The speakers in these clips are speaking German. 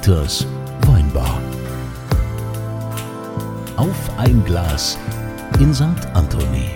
Dieters Weinbar. Auf ein Glas in St. Anthony.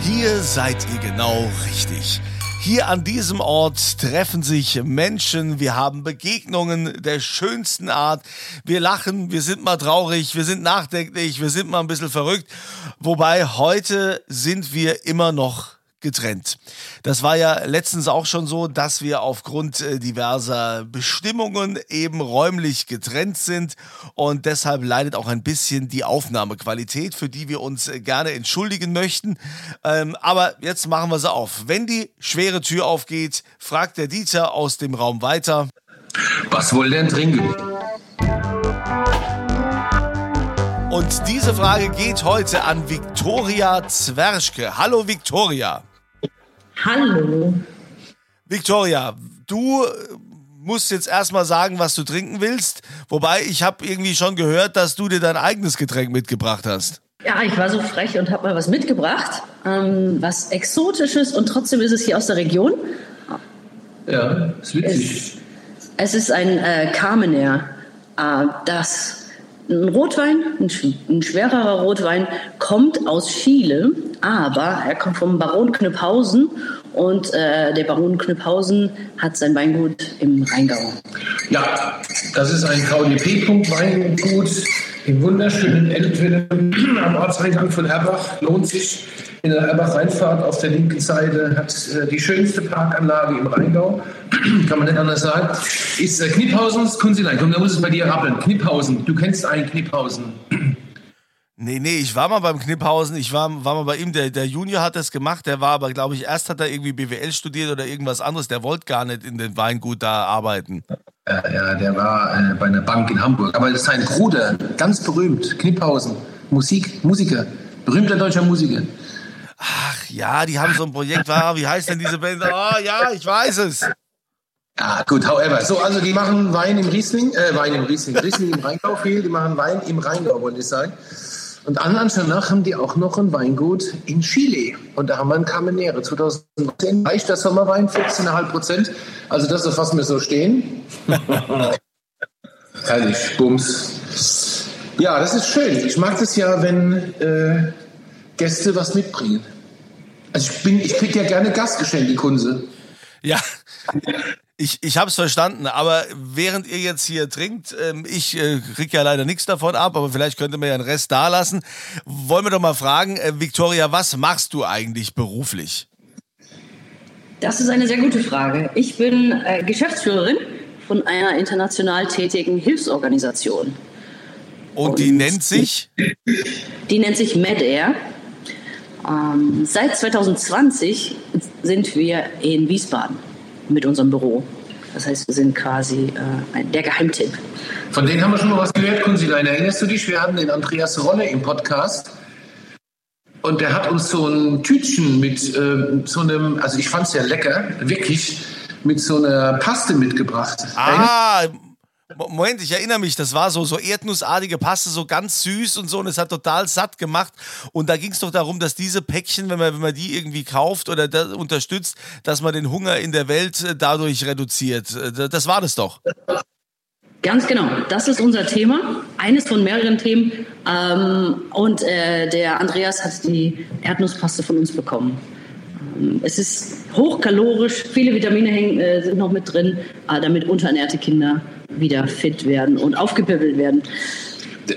Hier seid ihr genau richtig. Hier an diesem Ort treffen sich Menschen, wir haben Begegnungen der schönsten Art. Wir lachen, wir sind mal traurig, wir sind nachdenklich, wir sind mal ein bisschen verrückt. Wobei heute sind wir immer noch getrennt. Das war ja letztens auch schon so, dass wir aufgrund äh, diverser Bestimmungen eben räumlich getrennt sind und deshalb leidet auch ein bisschen die Aufnahmequalität, für die wir uns äh, gerne entschuldigen möchten. Ähm, aber jetzt machen wir sie auf. Wenn die schwere Tür aufgeht, fragt der Dieter aus dem Raum weiter. Was wohl denn trinken? Und diese Frage geht heute an Viktoria Zwerschke. Hallo Viktoria. Hallo. Viktoria, du äh, musst jetzt erstmal sagen, was du trinken willst. Wobei ich habe irgendwie schon gehört, dass du dir dein eigenes Getränk mitgebracht hast. Ja, ich war so frech und habe mal was mitgebracht. Ähm, was Exotisches und trotzdem ist es hier aus der Region. Ja, ist witzig. Es, es ist ein äh, Carmener. Äh, das ein Rotwein, ein, ein, schwererer Rotwein, kommt aus Chile, aber er kommt vom Baron Knüpphausen und äh, der Baron Knüpphausen hat sein Weingut im Rheingau. Ja, das ist ein KDP-Punkt-Weingut im wunderschönen Eltville am Ortseingang von Erbach. Lohnt sich in der Erbach-Rheinfahrt auf der linken Seite, hat äh, die schönste Parkanlage im Rheingau. Kann man nicht anders sagen. Ist äh, Kniphausens Kunzilein. Komm, da muss es bei dir rappeln. Kniphausen. Du kennst einen Kniphausen. Nee, nee, ich war mal beim Kniphausen, ich war, war mal bei ihm, der, der Junior hat das gemacht, der war aber, glaube ich, erst hat er irgendwie BWL studiert oder irgendwas anderes, der wollte gar nicht in den Weingut da arbeiten. Ja, ja der war äh, bei einer Bank in Hamburg, aber das ist sein Bruder, ganz berühmt, Kniphausen, Musik, Musiker, berühmter deutscher Musiker. Ach ja, die haben so ein Projekt, wie heißt denn diese Band? Oh ja, ich weiß es. Ah, gut, however. So, also die machen Wein im Riesling, äh, Wein im Riesling, Riesling im Rheingau viel, die machen Wein im Rheingau, wollte ich sagen. Und an danach haben die auch noch ein Weingut in Chile. Und da haben wir ein Carmenere 2010. Reicht der Sommerwein 14,5 Prozent. Also das ist, was wir so stehen. Herrlich, Bums. Ja, das ist schön. Ich mag das ja, wenn äh, Gäste was mitbringen. Also ich bin, ich kriege ja gerne Gastgeschenke, Kunze. Ja, ich, ich habe es verstanden, aber während ihr jetzt hier trinkt, ähm, ich äh, krieg ja leider nichts davon ab, aber vielleicht könnt ihr mir ja einen Rest da lassen. Wollen wir doch mal fragen, äh, Victoria, was machst du eigentlich beruflich? Das ist eine sehr gute Frage. Ich bin äh, Geschäftsführerin von einer international tätigen Hilfsorganisation. Und, Und die nennt sich? Die nennt sich MedAir. Ähm, seit 2020 sind wir in Wiesbaden mit unserem Büro. Das heißt, wir sind quasi äh, der Geheimtipp. Von denen haben wir schon mal was gehört, Kunzilein. Erinnerst du dich? Wir hatten den Andreas Rolle im Podcast. Und der hat uns so ein Tütchen mit äh, so einem, also ich fand es ja lecker, wirklich, mit so einer Paste mitgebracht. Ah, Moment, ich erinnere mich, das war so, so erdnussartige Paste, so ganz süß und so und es hat total satt gemacht. Und da ging es doch darum, dass diese Päckchen, wenn man, wenn man die irgendwie kauft oder das unterstützt, dass man den Hunger in der Welt äh, dadurch reduziert. Äh, das war das doch. Ganz genau, das ist unser Thema, eines von mehreren Themen. Ähm, und äh, der Andreas hat die Erdnusspaste von uns bekommen. Es ist hochkalorisch, viele Vitamine hängen, äh, sind noch mit drin, äh, damit unterernährte Kinder wieder fit werden und aufgepippelt werden.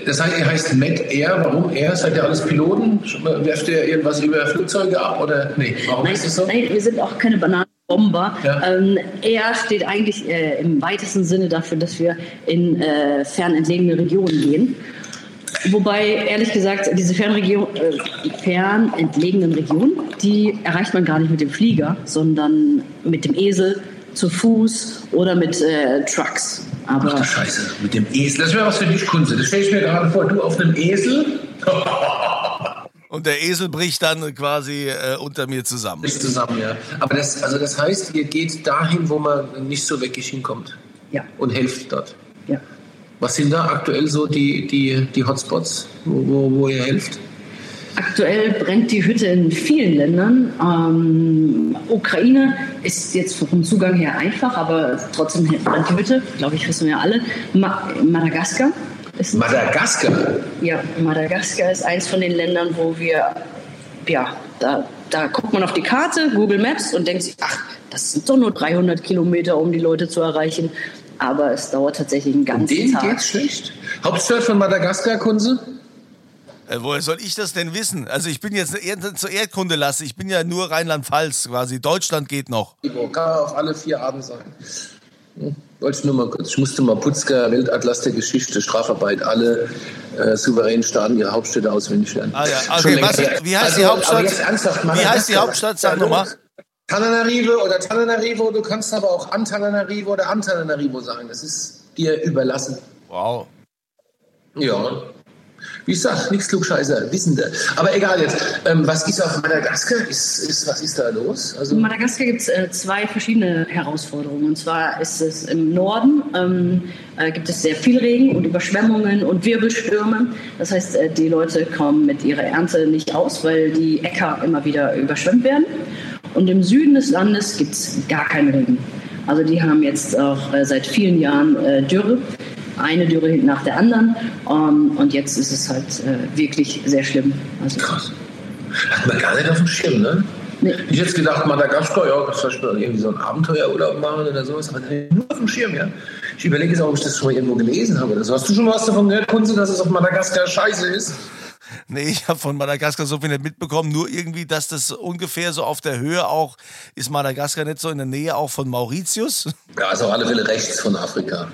Das heißt, ihr heißt Med Air. Warum Air? Seid ihr alles Piloten? Werft ihr irgendwas über Flugzeuge ab oder nee? Warum nein, ist das so? Nein, wir sind auch keine Bananenbomber. Ja. Ähm, Air steht eigentlich äh, im weitesten Sinne dafür, dass wir in äh, fernentlegene Regionen gehen. Wobei, ehrlich gesagt, diese Fernregion, äh, fernentlegenen Regionen, die erreicht man gar nicht mit dem Flieger, sondern mit dem Esel, zu Fuß oder mit äh, Trucks. Aber Ach du Scheiße, mit dem Esel. Das wäre was für dich, Kunze. Das stelle ich mir gerade vor. Du auf einem Esel. Und der Esel bricht dann quasi äh, unter mir zusammen. Bricht zusammen, ja. Aber das, also das heißt, ihr geht dahin, wo man nicht so wirklich hinkommt. Ja. Und helft dort. Ja. Was sind da aktuell so die, die, die Hotspots, wo, wo, wo ihr helft? Aktuell brennt die Hütte in vielen Ländern. Ähm, Ukraine ist jetzt vom Zugang her einfach, aber trotzdem brennt die Hütte, glaube ich, wissen wir alle. Ma Madagaskar. Ist Madagaskar? Ja, Madagaskar ist eins von den Ländern, wo wir, ja, da, da guckt man auf die Karte, Google Maps und denkt sich, ach, das sind doch nur 300 Kilometer, um die Leute zu erreichen. Aber es dauert tatsächlich einen ganzen Denen Tag. geht's schlecht? Hauptstadt von Madagaskar, Kunze? Äh, woher soll ich das denn wissen? Also ich bin jetzt zur Erdkunde lasse. Ich bin ja nur Rheinland-Pfalz quasi. Deutschland geht noch. Kann auf alle vier Arten sein. Hm, wollte ich nur mal kurz. Ich musste mal Putzker, Weltatlas der Geschichte, Strafarbeit, alle äh, souveränen Staaten ihre Hauptstädte auswendig lernen. Ah ja, okay. Was, wie heißt also, die Hauptstadt? Ernsthaft, wie heißt die Hauptstadt? Sag nochmal. Tananarive oder Tananarivo, du kannst aber auch Antananarivo oder Antananarivo sagen. Das ist dir überlassen. Wow. Ja. Wie ich sag, nichts Klugscheißer, Wissende. Aber egal jetzt. Ähm, was ist auf Madagaskar? Ist, ist, was ist da los? Also in Madagaskar gibt es äh, zwei verschiedene Herausforderungen. Und zwar ist es im Norden ähm, äh, gibt es sehr viel Regen und Überschwemmungen und Wirbelstürme. Das heißt, äh, die Leute kommen mit ihrer Ernte nicht aus, weil die Äcker immer wieder überschwemmt werden. Und im Süden des Landes gibt es gar keinen Regen. Also die haben jetzt auch äh, seit vielen Jahren äh, Dürre eine Dürre nach der anderen. Ähm, und jetzt ist es halt äh, wirklich sehr schlimm. Also, Krass. Hat man gar nicht auf dem Schirm, ne? Nee. Ich hätte gedacht, Madagaskar, ja, das vielleicht mal irgendwie so ein Abenteuerurlaub machen oder sowas, aber nur auf dem Schirm, ja. Ich überlege jetzt, ob ich das schon mal irgendwo gelesen habe. Also, hast du schon was davon gehört, Kunze, dass es auf Madagaskar scheiße ist? Nee, ich habe von Madagaskar so viel nicht mitbekommen, nur irgendwie, dass das ungefähr so auf der Höhe auch, ist Madagaskar nicht so in der Nähe auch von Mauritius? Ja, also auf alle Fälle rechts von Afrika.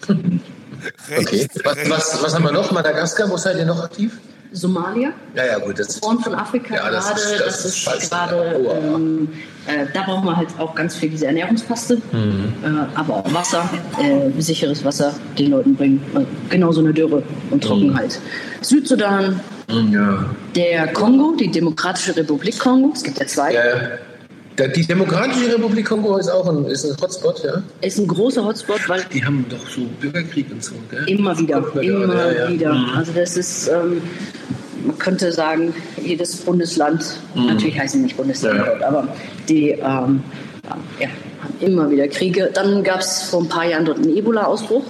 okay. Was, was, was, haben wir noch? Madagaskar, wo seid ihr noch aktiv? Somalia. Ja, ja, gut. Das Horn von Afrika ja, das gerade. Ist, das, das ist, ist gerade. Oh, ähm, äh, da brauchen wir halt auch ganz viel diese Ernährungspaste, mhm. äh, aber auch Wasser, äh, sicheres Wasser den Leuten bringen. Äh, genauso eine Dürre und Trockenheit. Mhm. Südsudan, mhm, ja. der Kongo, die Demokratische Republik Kongo. Es gibt ja zwei. Ja, ja. Die Demokratische Republik Kongo ist auch ein, ist ein Hotspot, ja? Ist ein großer Hotspot, weil. Die haben doch so Bürgerkrieg und so, gell? Immer wieder, immer wieder. Mhm. Also, das ist, ähm, man könnte sagen, jedes Bundesland, mhm. natürlich heißen nicht Bundesland, ja. aber die ähm, ja, haben immer wieder Kriege. Dann gab es vor ein paar Jahren dort einen Ebola-Ausbruch.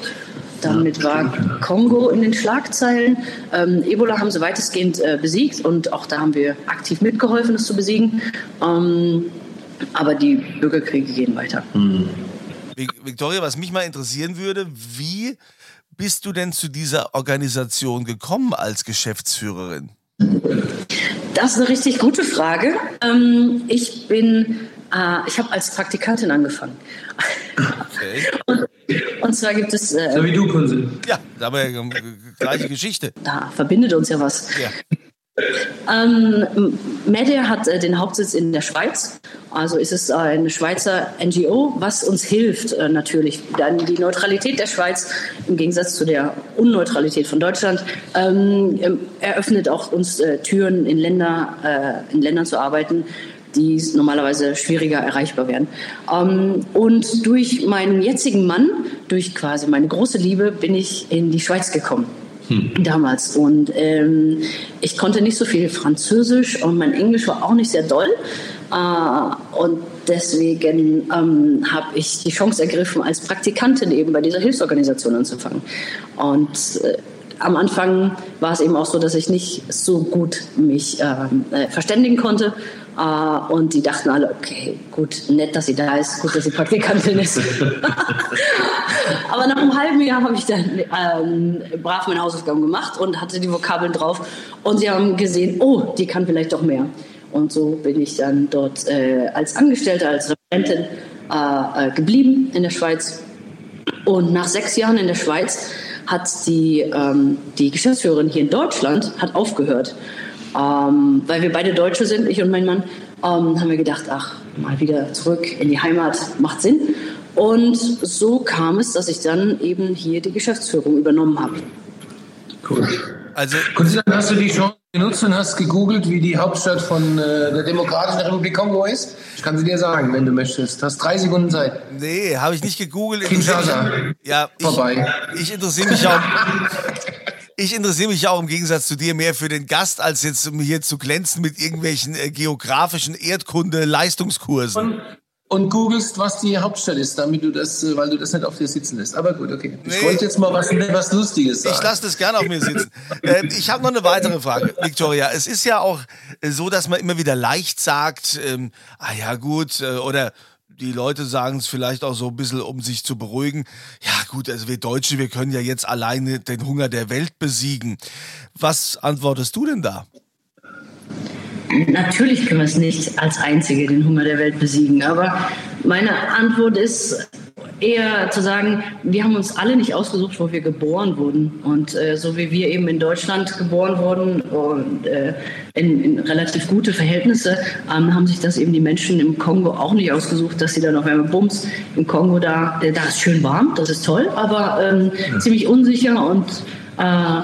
Damit ja, war Kongo in den Schlagzeilen. Ähm, Ebola haben sie weitestgehend äh, besiegt und auch da haben wir aktiv mitgeholfen, es zu besiegen. Ähm, aber die Bürgerkriege gehen weiter. Mhm. Victoria, was mich mal interessieren würde, wie bist du denn zu dieser Organisation gekommen als Geschäftsführerin? Das ist eine richtig gute Frage. Ähm, ich bin, äh, ich habe als Praktikantin angefangen. Okay. Und, und, zwar gibt es. Äh, so wie du, Kunze. Ja, aber gleiche Geschichte. Da verbindet uns ja was. Ja. Ähm, Media hat äh, den Hauptsitz in der Schweiz. Also ist es eine Schweizer NGO, was uns hilft äh, natürlich. Dann die Neutralität der Schweiz im Gegensatz zu der Unneutralität von Deutschland ähm, ähm eröffnet auch uns äh, Türen in Länder, äh, in Ländern zu arbeiten, die normalerweise schwieriger erreichbar wären. Ähm, und durch meinen jetzigen Mann, durch quasi meine große Liebe, bin ich in die Schweiz gekommen hm. damals. Und ähm, ich konnte nicht so viel Französisch und mein Englisch war auch nicht sehr doll. Äh, und deswegen ähm, habe ich die Chance ergriffen, als Praktikantin eben bei dieser Hilfsorganisation anzufangen. Und äh, am Anfang war es eben auch so, dass ich nicht so gut mich ähm, äh, verständigen konnte. Äh, und die dachten alle, okay, gut, nett, dass sie da ist, gut, dass sie Praktikantin ist. Aber nach einem halben Jahr habe ich dann ähm, brav meine Hausaufgaben gemacht und hatte die Vokabeln drauf. Und sie haben gesehen, oh, die kann vielleicht doch mehr. Und so bin ich dann dort äh, als Angestellte, als Referentin äh, äh geblieben in der Schweiz. Und nach sechs Jahren in der Schweiz hat die, ähm, die Geschäftsführerin hier in Deutschland hat aufgehört. Ähm, weil wir beide Deutsche sind, ich und mein Mann, ähm, haben wir gedacht, ach, mal wieder zurück in die Heimat macht Sinn. Und so kam es, dass ich dann eben hier die Geschäftsführung übernommen habe. Cool. Also, Konstantin, hast du die Chance genutzt und hast gegoogelt, wie die Hauptstadt von äh, der Demokratischen Republik Kongo ist? Ich kann sie dir sagen, wenn du möchtest. Du hast drei Sekunden Zeit. Nee, habe ich nicht gegoogelt. Kinshasa. Ja, Vorbei. Ich, ich interessiere mich auch. ich interessiere mich ja auch im Gegensatz zu dir mehr für den Gast, als jetzt um hier zu glänzen mit irgendwelchen äh, geografischen Erdkunde-Leistungskursen und googelst, was die Hauptstadt ist, damit du das, äh, weil du das nicht auf dir sitzen lässt. Aber gut, okay. Ich nee, wollte jetzt mal was, was Lustiges sagen. Ich lasse das gerne auf mir sitzen. äh, ich habe noch eine weitere Frage, Victoria. Es ist ja auch äh, so, dass man immer wieder leicht sagt, ähm, ah ja gut, äh, oder die Leute sagen es vielleicht auch so ein bisschen, um sich zu beruhigen. Ja gut, also wir Deutsche, wir können ja jetzt alleine den Hunger der Welt besiegen. Was antwortest du denn da? Natürlich können wir es nicht als Einzige den Hunger der Welt besiegen. Aber meine Antwort ist eher zu sagen, wir haben uns alle nicht ausgesucht, wo wir geboren wurden. Und äh, so wie wir eben in Deutschland geboren wurden und äh, in, in, relativ gute Verhältnisse, ähm, haben sich das eben die Menschen im Kongo auch nicht ausgesucht, dass sie dann auf einmal Bums im Kongo da, da ist schön warm, das ist toll, aber ähm, ja. ziemlich unsicher und äh,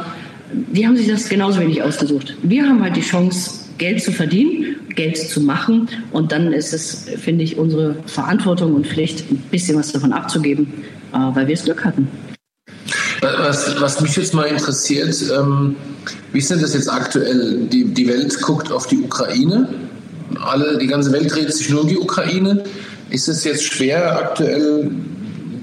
die haben sich das genauso wenig ausgesucht. Wir haben halt die Chance, Geld zu verdienen, Geld zu machen. Und dann ist es, finde ich, unsere Verantwortung und Pflicht, ein bisschen was davon abzugeben, äh, weil wir es Glück hatten. Was, was mich jetzt mal interessiert, ähm, wie ist denn das jetzt aktuell? Die, die Welt guckt auf die Ukraine. Alle, die ganze Welt dreht sich nur um die Ukraine. Ist es jetzt schwer, aktuell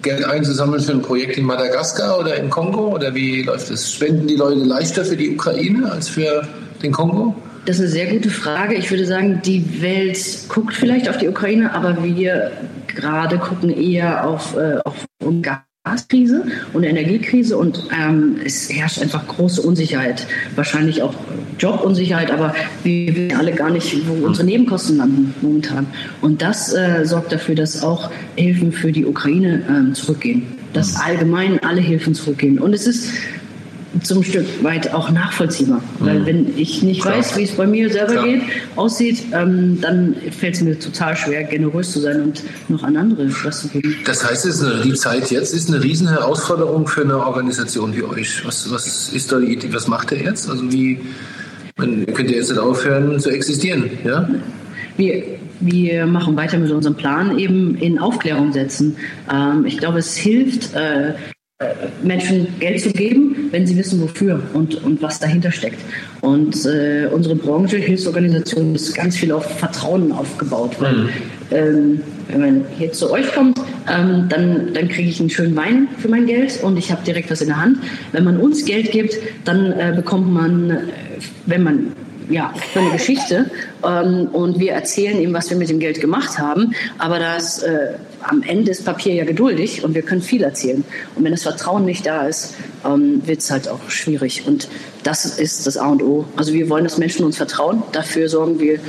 Geld einzusammeln für ein Projekt in Madagaskar oder in Kongo? Oder wie läuft es? Spenden die Leute leichter für die Ukraine als für den Kongo? Das ist eine sehr gute Frage. Ich würde sagen, die Welt guckt vielleicht auf die Ukraine, aber wir gerade gucken eher auf, äh, auf Gaskrise und Energiekrise und ähm, es herrscht einfach große Unsicherheit, wahrscheinlich auch Jobunsicherheit, aber wir wissen alle gar nicht, wo unsere Nebenkosten landen momentan. Und das äh, sorgt dafür, dass auch Hilfen für die Ukraine ähm, zurückgehen, dass allgemein alle Hilfen zurückgehen. Und es ist zum Stück weit auch nachvollziehbar. Mhm. Weil wenn ich nicht Klar. weiß, wie es bei mir selber Klar. geht, aussieht, ähm, dann fällt es mir total schwer, generös zu sein und noch an andere was zu geben. Das heißt, ist eine, die Zeit jetzt ist eine riesen Herausforderung für eine Organisation wie euch. Was, was ist da die Idee? Was macht ihr jetzt? Also wie man, könnt ihr jetzt nicht aufhören zu existieren? Ja? Wir, wir machen weiter mit unserem Plan eben in Aufklärung setzen. Ähm, ich glaube, es hilft, äh, Menschen Geld zu geben, wenn sie wissen, wofür und, und was dahinter steckt. Und äh, unsere Branche, Hilfsorganisation, ist ganz viel auf Vertrauen aufgebaut. Weil, mhm. ähm, wenn man hier zu euch kommt, ähm, dann, dann kriege ich einen schönen Wein für mein Geld und ich habe direkt was in der Hand. Wenn man uns Geld gibt, dann äh, bekommt man, äh, wenn man ja, für eine Geschichte ähm, und wir erzählen ihm, was wir mit dem Geld gemacht haben. Aber das, äh, am Ende ist Papier ja geduldig und wir können viel erzählen. Und wenn das Vertrauen nicht da ist, ähm, wird es halt auch schwierig. Und das ist das A und O. Also wir wollen, dass Menschen uns vertrauen. Dafür sorgen wir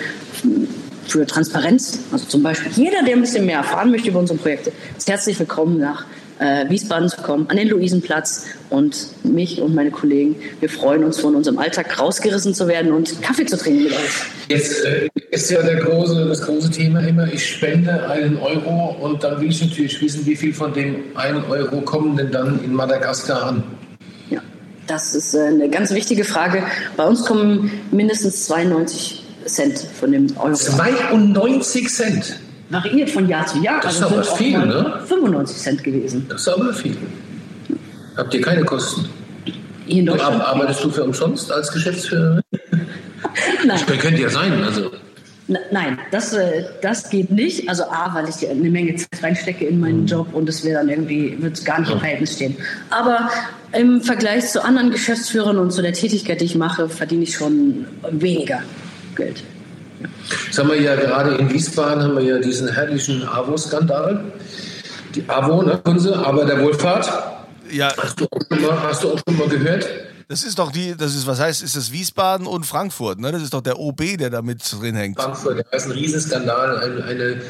für Transparenz. Also zum Beispiel jeder, der ein bisschen mehr erfahren möchte über unsere Projekte, ist herzlich willkommen nach äh, Wiesbaden zu kommen, an den Luisenplatz und mich und meine Kollegen. Wir freuen uns, von unserem Alltag rausgerissen zu werden und Kaffee zu trinken mit euch. Jetzt äh, ist ja der große, das große Thema immer, ich spende einen Euro und dann will ich natürlich wissen, wie viel von dem einen Euro kommen denn dann in Madagaskar an? Ja, das ist äh, eine ganz wichtige Frage. Bei uns kommen mindestens 92 Cent von dem Euro. 92 Cent? variiert von Jahr zu Jahr. Das also ist aber viel, ne? 95 Cent gewesen. Das ist aber viel. Habt ihr keine Kosten? Hier in Deutschland? Arbeitest du für umsonst als Geschäftsführerin? Nein. Das könnte ja sein. Also. Nein, das, äh, das geht nicht. Also A, weil ich eine Menge Zeit reinstecke in meinen mhm. Job und es wird dann irgendwie wird gar nicht im Verhältnis stehen. Aber im Vergleich zu anderen Geschäftsführern und zu der Tätigkeit, die ich mache, verdiene ich schon weniger Geld. Jetzt haben wir ja gerade in Wiesbaden haben wir ja diesen herrlichen AWO-Skandal. Die AWO, ne, Sie, aber der Wohlfahrt. Ja. Hast du, auch schon mal, hast du auch schon mal gehört? Das ist doch die, das ist, was heißt, ist das Wiesbaden und Frankfurt, ne? Das ist doch der OB, der da mit drin hängt. Frankfurt, das ist ein Riesenskandal, eine, eine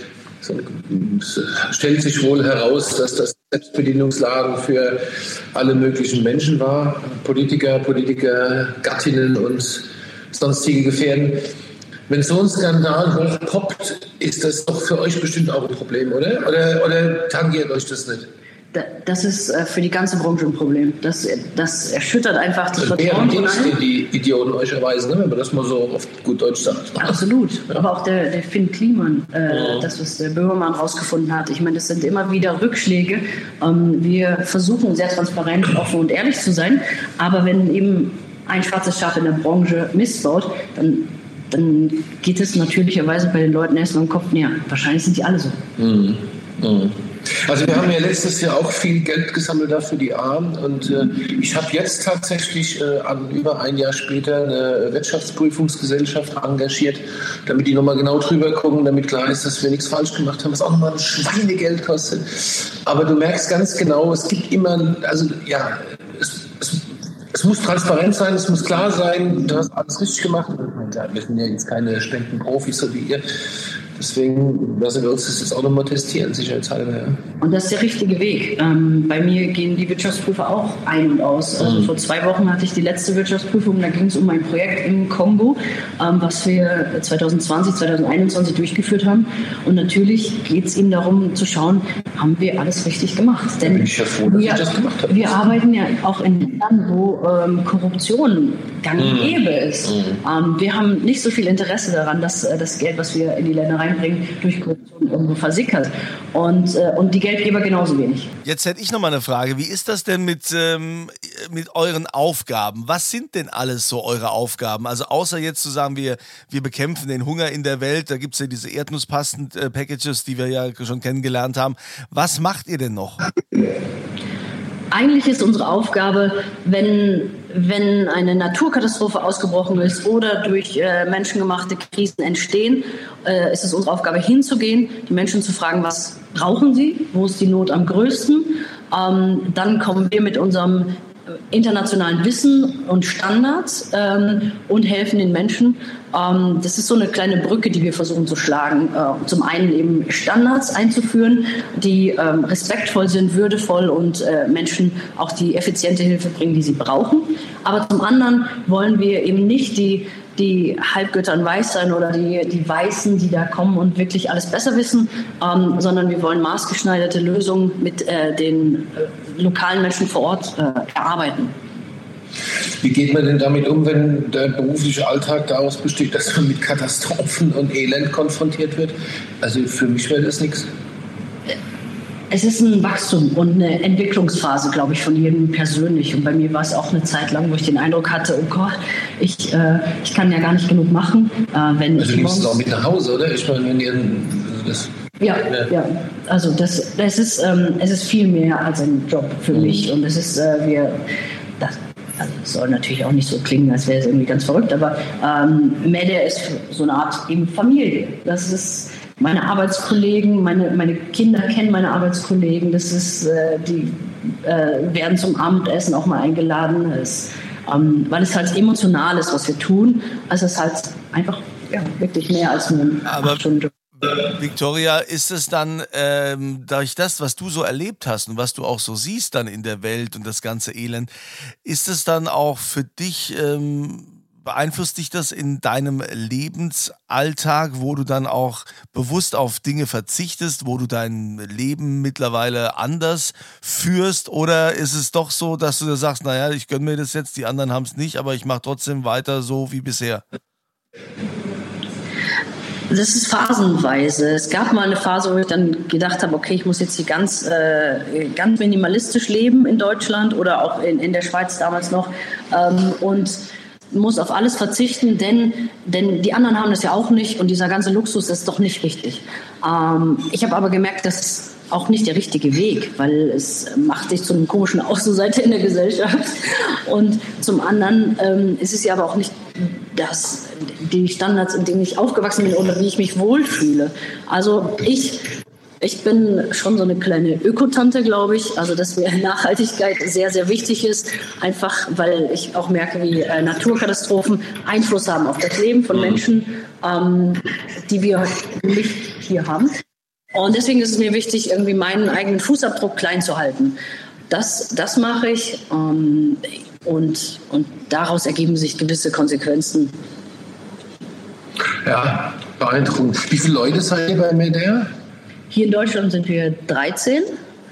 stellt sich wohl heraus, dass das Selbstbedienungsladen für alle möglichen Menschen war, Politiker, Politiker, Gattinnen und sonstige Gefährden. Wenn so ein Skandal hochpoppt, ist das doch für euch bestimmt auch ein Problem, oder? Oder, oder tangiert euch das nicht? Das ist äh, für die ganze Branche ein Problem. Das, das erschüttert einfach das also Vertrauen. Die, die Idioten euch erweisen, ne, wenn man das mal so auf gut Deutsch sagt. Absolut. Ja. Aber auch der, der Finn Kliman, äh, ja. das, was der Böhmermann rausgefunden hat. Ich meine, das sind immer wieder Rückschläge. Ähm, wir versuchen sehr transparent, offen und ehrlich zu sein. Aber wenn eben ein schwarzes Schaf in der Branche missbaut, dann dann geht es natürlicherweise bei den Leuten erstmal im Kopf, ja, wahrscheinlich sind die alle so. Mhm. Mhm. Also wir haben ja letztes Jahr auch viel Geld gesammelt dafür die Armen und äh, ich habe jetzt tatsächlich äh, an, über ein Jahr später eine Wirtschaftsprüfungsgesellschaft engagiert, damit die nochmal genau drüber gucken, damit klar ist, dass wir nichts falsch gemacht haben, was auch nochmal ein Schweinegeld kostet. Aber du merkst ganz genau, es gibt immer, also ja, es, es, es muss transparent sein, es muss klar sein, du hast alles richtig gemacht. Wir sind ja jetzt keine Spendenprofis, so wie ihr. Deswegen lassen wir uns das jetzt auch nochmal testieren, sicherheitshalber. Ja. Und das ist der richtige Weg. Ähm, bei mir gehen die Wirtschaftsprüfer auch ein und aus. Also mhm. vor zwei Wochen hatte ich die letzte Wirtschaftsprüfung, da ging es um ein Projekt im Kongo, ähm, was wir 2020, 2021 durchgeführt haben. Und natürlich geht es ihm darum zu schauen, haben wir alles richtig gemacht. Denn bin ich ja froh, dass wir, ich das gemacht habe. Wir arbeiten ja auch in Ländern, wo ähm, Korruption gang und gäbe mhm. ist. Mhm. Ähm, wir haben nicht so viel Interesse daran, dass äh, das Geld, was wir in die Länder reinbringen, durch Korruption irgendwo versickert. Und, äh, und die Geldgeber genauso wenig. Jetzt hätte ich noch mal eine Frage. Wie ist das denn mit, ähm, mit euren Aufgaben? Was sind denn alles so eure Aufgaben? Also außer jetzt zu sagen, wir, wir bekämpfen den Hunger in der Welt, da gibt es ja diese Erdnusspasten-Packages, die wir ja schon kennengelernt haben. Was macht ihr denn noch? Eigentlich ist unsere Aufgabe, wenn, wenn eine Naturkatastrophe ausgebrochen ist oder durch äh, menschengemachte Krisen entstehen, äh, ist es unsere Aufgabe hinzugehen, die Menschen zu fragen, was brauchen sie, wo ist die Not am größten. Ähm, dann kommen wir mit unserem internationalen Wissen und Standards ähm, und helfen den Menschen. Ähm, das ist so eine kleine Brücke, die wir versuchen zu schlagen. Äh, zum einen eben Standards einzuführen, die ähm, respektvoll sind, würdevoll und äh, Menschen auch die effiziente Hilfe bringen, die sie brauchen. Aber zum anderen wollen wir eben nicht die die Halbgöttern weiß sein oder die, die Weißen, die da kommen und wirklich alles besser wissen, ähm, sondern wir wollen maßgeschneiderte Lösungen mit äh, den äh, lokalen Menschen vor Ort äh, erarbeiten. Wie geht man denn damit um, wenn der berufliche Alltag daraus besteht, dass man mit Katastrophen und Elend konfrontiert wird? Also für mich wäre das nichts es ist ein Wachstum und eine Entwicklungsphase, glaube ich, von jedem persönlich. Und bei mir war es auch eine Zeit lang, wo ich den Eindruck hatte, oh Gott, ich, äh, ich kann ja gar nicht genug machen. Äh, wenn also ich nimmst es auch mit nach Hause, oder? Ich meine, wenn ihr das ja, ja. Also das, das ist, ähm, es ist viel mehr als ein Job für mhm. mich. Und es ist, äh, wir, das, also soll natürlich auch nicht so klingen, als wäre es irgendwie ganz verrückt, aber ähm, Mede ist so eine Art eben Familie. Das ist meine Arbeitskollegen, meine, meine Kinder kennen meine Arbeitskollegen. Das ist, äh, die äh, werden zum Abendessen auch mal eingeladen, es, ähm, weil es halt emotional ist, was wir tun. Also es ist halt einfach ja, wirklich mehr als nur Aber Victoria, ist es dann ähm, durch das, was du so erlebt hast und was du auch so siehst dann in der Welt und das ganze Elend, ist es dann auch für dich ähm, beeinflusst dich das in deinem Lebensalltag, wo du dann auch bewusst auf Dinge verzichtest, wo du dein Leben mittlerweile anders führst? Oder ist es doch so, dass du sagst, naja, ich gönne mir das jetzt, die anderen haben es nicht, aber ich mache trotzdem weiter so wie bisher? Das ist phasenweise. Es gab mal eine Phase, wo ich dann gedacht habe, okay, ich muss jetzt hier ganz, äh, ganz minimalistisch leben in Deutschland oder auch in, in der Schweiz damals noch. Ähm, und muss auf alles verzichten, denn, denn die anderen haben das ja auch nicht und dieser ganze Luxus ist doch nicht richtig. Ähm, ich habe aber gemerkt, das ist auch nicht der richtige Weg, weil es macht dich zu einem komischen Außenseiter in der Gesellschaft. Und zum anderen ähm, ist es ja aber auch nicht das, die Standards, in denen ich aufgewachsen bin oder wie ich mich wohlfühle. Also ich ich bin schon so eine kleine Ökotante, glaube ich. Also, dass mir Nachhaltigkeit sehr, sehr wichtig ist. Einfach, weil ich auch merke, wie äh, Naturkatastrophen Einfluss haben auf das Leben von mhm. Menschen, ähm, die wir nicht hier haben. Und deswegen ist es mir wichtig, irgendwie meinen eigenen Fußabdruck klein zu halten. Das, das mache ich. Ähm, und, und daraus ergeben sich gewisse Konsequenzen. Ja, beeindruckend. Wie viele Leute seid ihr bei Medea? Hier in Deutschland sind wir 13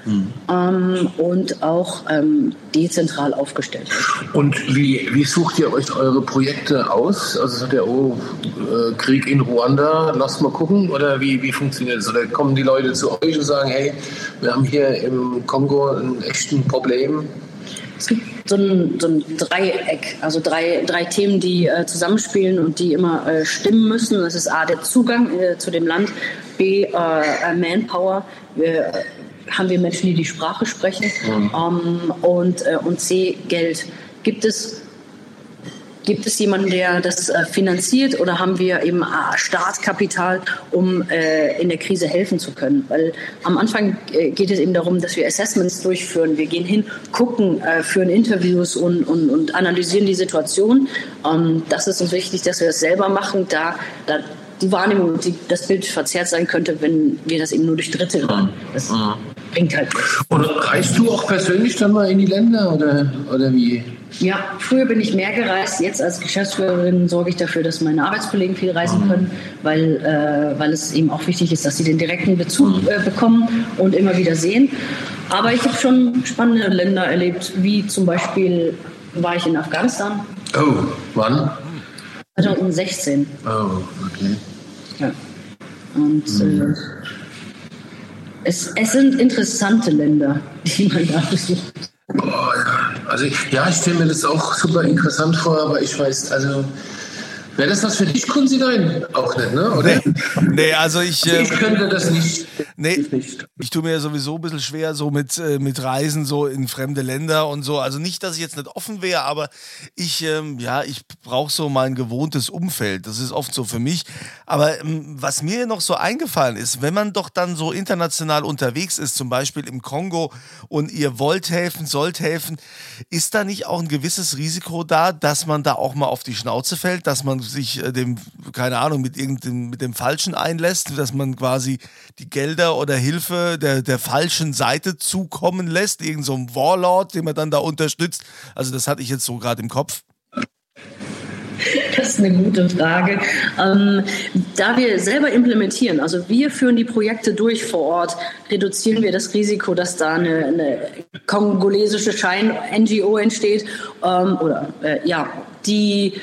mhm. ähm, und auch ähm, dezentral aufgestellt. Und wie, wie sucht ihr euch eure Projekte aus? Also sagt ihr, oh, äh, Krieg in Ruanda, lass mal gucken, oder wie, wie funktioniert das? Oder kommen die Leute zu euch und sagen, hey, wir haben hier im Kongo ein echtes Problem? Es gibt so ein, so ein Dreieck, also drei, drei Themen, die äh, zusammenspielen und die immer äh, stimmen müssen. Das ist A, der Zugang äh, zu dem Land, B, äh, Manpower. Wir, äh, haben wir Menschen, die die Sprache sprechen mhm. ähm, und, äh, und C, Geld. Gibt es Gibt es jemanden, der das äh, finanziert oder haben wir eben äh, Startkapital, um äh, in der Krise helfen zu können? Weil am Anfang geht es eben darum, dass wir Assessments durchführen. Wir gehen hin, gucken, führen Interviews und, und, und analysieren die Situation. Ähm, das ist uns wichtig, dass wir das selber machen. Da, da die Wahrnehmung, die, das Bild verzerrt sein könnte, wenn wir das eben nur durch Dritte hören. Das mhm. bringt halt nichts. Und reist du auch persönlich dann mal in die Länder oder, oder wie? Ja, früher bin ich mehr gereist. Jetzt als Geschäftsführerin sorge ich dafür, dass meine Arbeitskollegen viel reisen mhm. können, weil, äh, weil es eben auch wichtig ist, dass sie den direkten Bezug mhm. äh, bekommen und immer wieder sehen. Aber ich habe schon spannende Länder erlebt, wie zum Beispiel war ich in Afghanistan. Oh, wann? 2016. Oh, okay. Ja. Und mhm. äh, es, es sind interessante Länder, die man da besucht. Oh, ja. Also ja, ich stelle mir das auch super interessant vor, aber ich weiß, also Wäre das was für dich, Kunzi? Nein, auch nicht, ne? Oder? Nee, nee also ich. Äh, ich könnte das nicht. Nee, nicht. ich tue mir sowieso ein bisschen schwer, so mit, äh, mit Reisen so in fremde Länder und so. Also nicht, dass ich jetzt nicht offen wäre, aber ich, ähm, ja, ich brauche so mein gewohntes Umfeld. Das ist oft so für mich. Aber ähm, was mir noch so eingefallen ist, wenn man doch dann so international unterwegs ist, zum Beispiel im Kongo und ihr wollt helfen, sollt helfen, ist da nicht auch ein gewisses Risiko da, dass man da auch mal auf die Schnauze fällt, dass man sich äh, dem, keine Ahnung, mit irgendeinem, mit dem Falschen einlässt, dass man quasi die Gelder oder Hilfe der, der falschen Seite zukommen lässt, irgend so Warlord, den man dann da unterstützt. Also das hatte ich jetzt so gerade im Kopf. Das ist eine gute Frage. Ähm, da wir selber implementieren, also wir führen die Projekte durch vor Ort, reduzieren wir das Risiko, dass da eine, eine kongolesische Schein-NGO entsteht ähm, oder äh, ja, die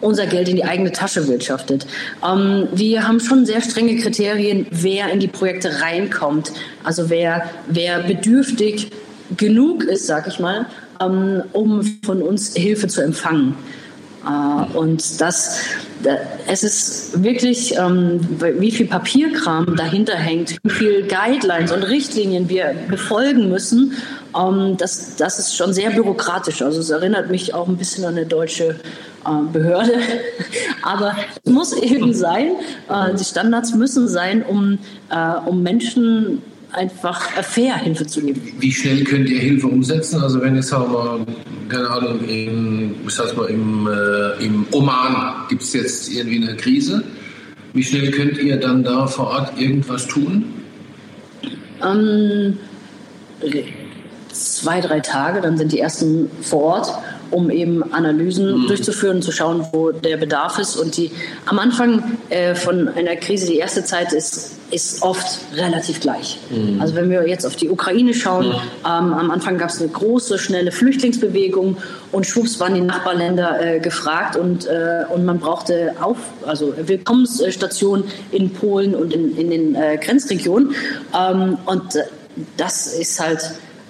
unser Geld in die eigene Tasche wirtschaftet. Ähm, wir haben schon sehr strenge Kriterien, wer in die Projekte reinkommt. Also wer, wer bedürftig genug ist, sag ich mal, ähm, um von uns Hilfe zu empfangen. Äh, und das, es ist wirklich, ähm, wie viel Papierkram dahinter hängt, wie viel Guidelines und Richtlinien wir befolgen müssen, ähm, das, das ist schon sehr bürokratisch. Also es erinnert mich auch ein bisschen an eine deutsche Behörde. Aber es muss eben sein, äh, die Standards müssen sein, um, äh, um Menschen einfach fair Hilfe zu geben. Wie schnell könnt ihr Hilfe umsetzen? Also wenn jetzt sagen wir, keine Ahnung, in, ich sag's mal, im, äh, im Oman gibt es jetzt irgendwie eine Krise. Wie schnell könnt ihr dann da vor Ort irgendwas tun? Ähm, zwei, drei Tage, dann sind die ersten vor Ort um eben Analysen mhm. durchzuführen, zu schauen, wo der Bedarf ist. Und die am Anfang äh, von einer Krise, die erste Zeit ist, ist oft relativ gleich. Mhm. Also wenn wir jetzt auf die Ukraine schauen, mhm. ähm, am Anfang gab es eine große, schnelle Flüchtlingsbewegung und schwupps waren die Nachbarländer äh, gefragt und, äh, und man brauchte auf, also Willkommensstationen in Polen und in, in den äh, Grenzregionen. Ähm, und äh, das ist halt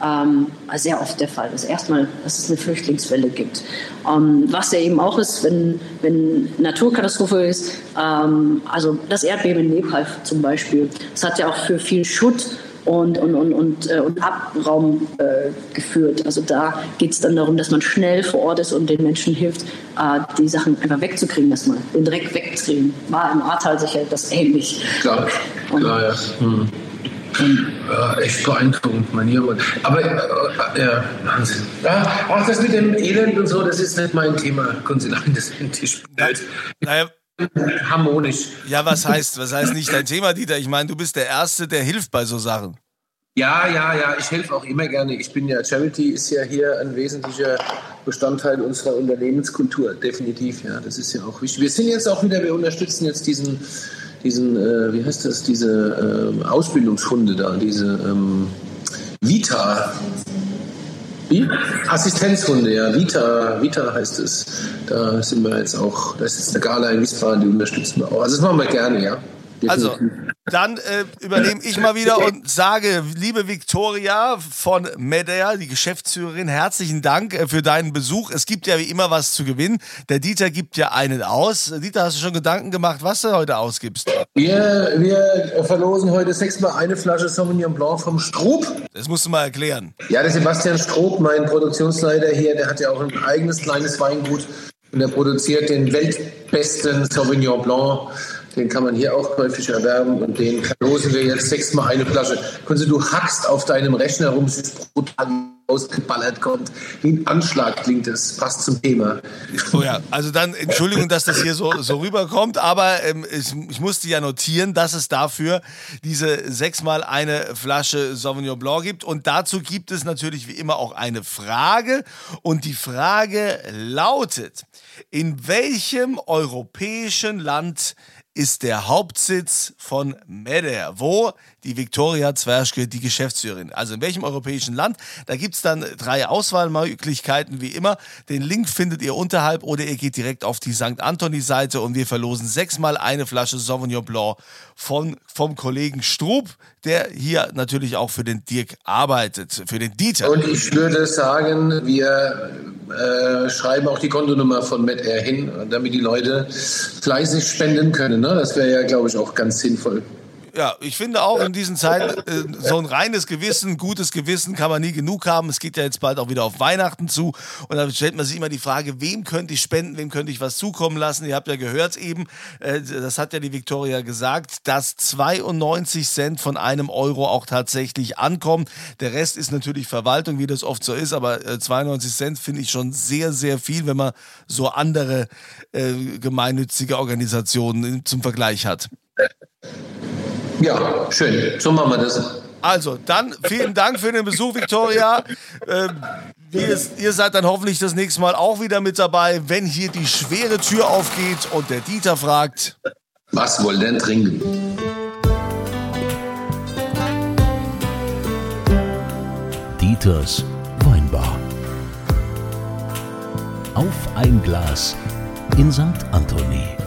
ähm, sehr oft der Fall ist. Erstmal, dass es eine Flüchtlingswelle gibt. Ähm, was ja eben auch ist, wenn, wenn Naturkatastrophe ist, ähm, also das Erdbeben in Nepal zum Beispiel, das hat ja auch für viel Schutt und, und, und, und, äh, und Abraum äh, geführt. Also da geht es dann darum, dass man schnell vor Ort ist und den Menschen hilft, äh, die Sachen einfach wegzukriegen, man den Dreck wegzukriegen. War im Ahrtal sicher das ähnlich. Klar, klar ja. Hm. Ja, echt beeindruckend, mein Lieber. Aber, äh, ja, Wahnsinn. Ja, ach, das mit dem Elend und so, das ist nicht mein Thema. Können Sie lachen, das in Tisch. Naja, harmonisch. Ja, was heißt, was heißt nicht dein Thema, Dieter? Ich meine, du bist der Erste, der hilft bei so Sachen. Ja, ja, ja, ich helfe auch immer gerne. Ich bin ja, Charity ist ja hier ein wesentlicher Bestandteil unserer Unternehmenskultur, definitiv, ja, das ist ja auch wichtig. Wir sind jetzt auch wieder, wir unterstützen jetzt diesen diesen, äh, wie heißt das, diese äh, Ausbildungshunde da, diese ähm, Vita. Wie? Assistenzhunde, ja. Vita, Vita heißt es. Da sind wir jetzt auch, das ist eine Gala in Wiesbaden, die unterstützen wir auch. Also das machen wir gerne, ja. Also, dann äh, übernehme ich mal wieder und sage, liebe Viktoria von Medea, die Geschäftsführerin, herzlichen Dank äh, für deinen Besuch. Es gibt ja wie immer was zu gewinnen. Der Dieter gibt ja einen aus. Dieter, hast du schon Gedanken gemacht, was du heute ausgibst? Wir, wir verlosen heute sechsmal eine Flasche Sauvignon Blanc vom Stroop. Das musst du mal erklären. Ja, der Sebastian Stroop, mein Produktionsleiter hier, der hat ja auch ein eigenes kleines Weingut und er produziert den weltbesten Sauvignon Blanc den kann man hier auch häufig erwerben und den verlosen wir jetzt sechsmal eine Flasche. Kunze, du hackst auf deinem Rechner rum, es ist brutal ausgeballert kommt. Wie ein Anschlag klingt das, passt zum Thema. Oh ja, also dann Entschuldigung, dass das hier so, so rüberkommt, aber ähm, ich, ich, musste ja notieren, dass es dafür diese sechsmal eine Flasche Sauvignon Blanc gibt und dazu gibt es natürlich wie immer auch eine Frage und die Frage lautet, in welchem europäischen Land ist der Hauptsitz von Meder, wo die Viktoria Zwerschke die Geschäftsführerin. Also in welchem europäischen Land? Da gibt es dann drei Auswahlmöglichkeiten wie immer. Den Link findet ihr unterhalb oder ihr geht direkt auf die St. Anthony-Seite und wir verlosen sechsmal eine Flasche Sauvignon Blanc von, vom Kollegen Strub, der hier natürlich auch für den Dirk arbeitet, für den Dieter. Und ich würde sagen, wir äh, schreiben auch die Kontonummer von MedAir hin, damit die Leute fleißig spenden können. Ne? Das wäre ja, glaube ich, auch ganz sinnvoll. Ja, ich finde auch in diesen Zeiten äh, so ein reines Gewissen, gutes Gewissen kann man nie genug haben. Es geht ja jetzt bald auch wieder auf Weihnachten zu und da stellt man sich immer die Frage, wem könnte ich spenden, wem könnte ich was zukommen lassen. Ihr habt ja gehört eben, äh, das hat ja die Viktoria gesagt, dass 92 Cent von einem Euro auch tatsächlich ankommen. Der Rest ist natürlich Verwaltung, wie das oft so ist, aber äh, 92 Cent finde ich schon sehr, sehr viel, wenn man so andere äh, gemeinnützige Organisationen zum Vergleich hat. Ja, schön. So machen wir das. Also, dann vielen Dank für den Besuch, Victoria. Ähm, ihr, ihr, seid dann hoffentlich das nächste Mal auch wieder mit dabei, wenn hier die schwere Tür aufgeht und der Dieter fragt: Was wollt denn trinken? Dieters Weinbar. Auf ein Glas in St. Anthony.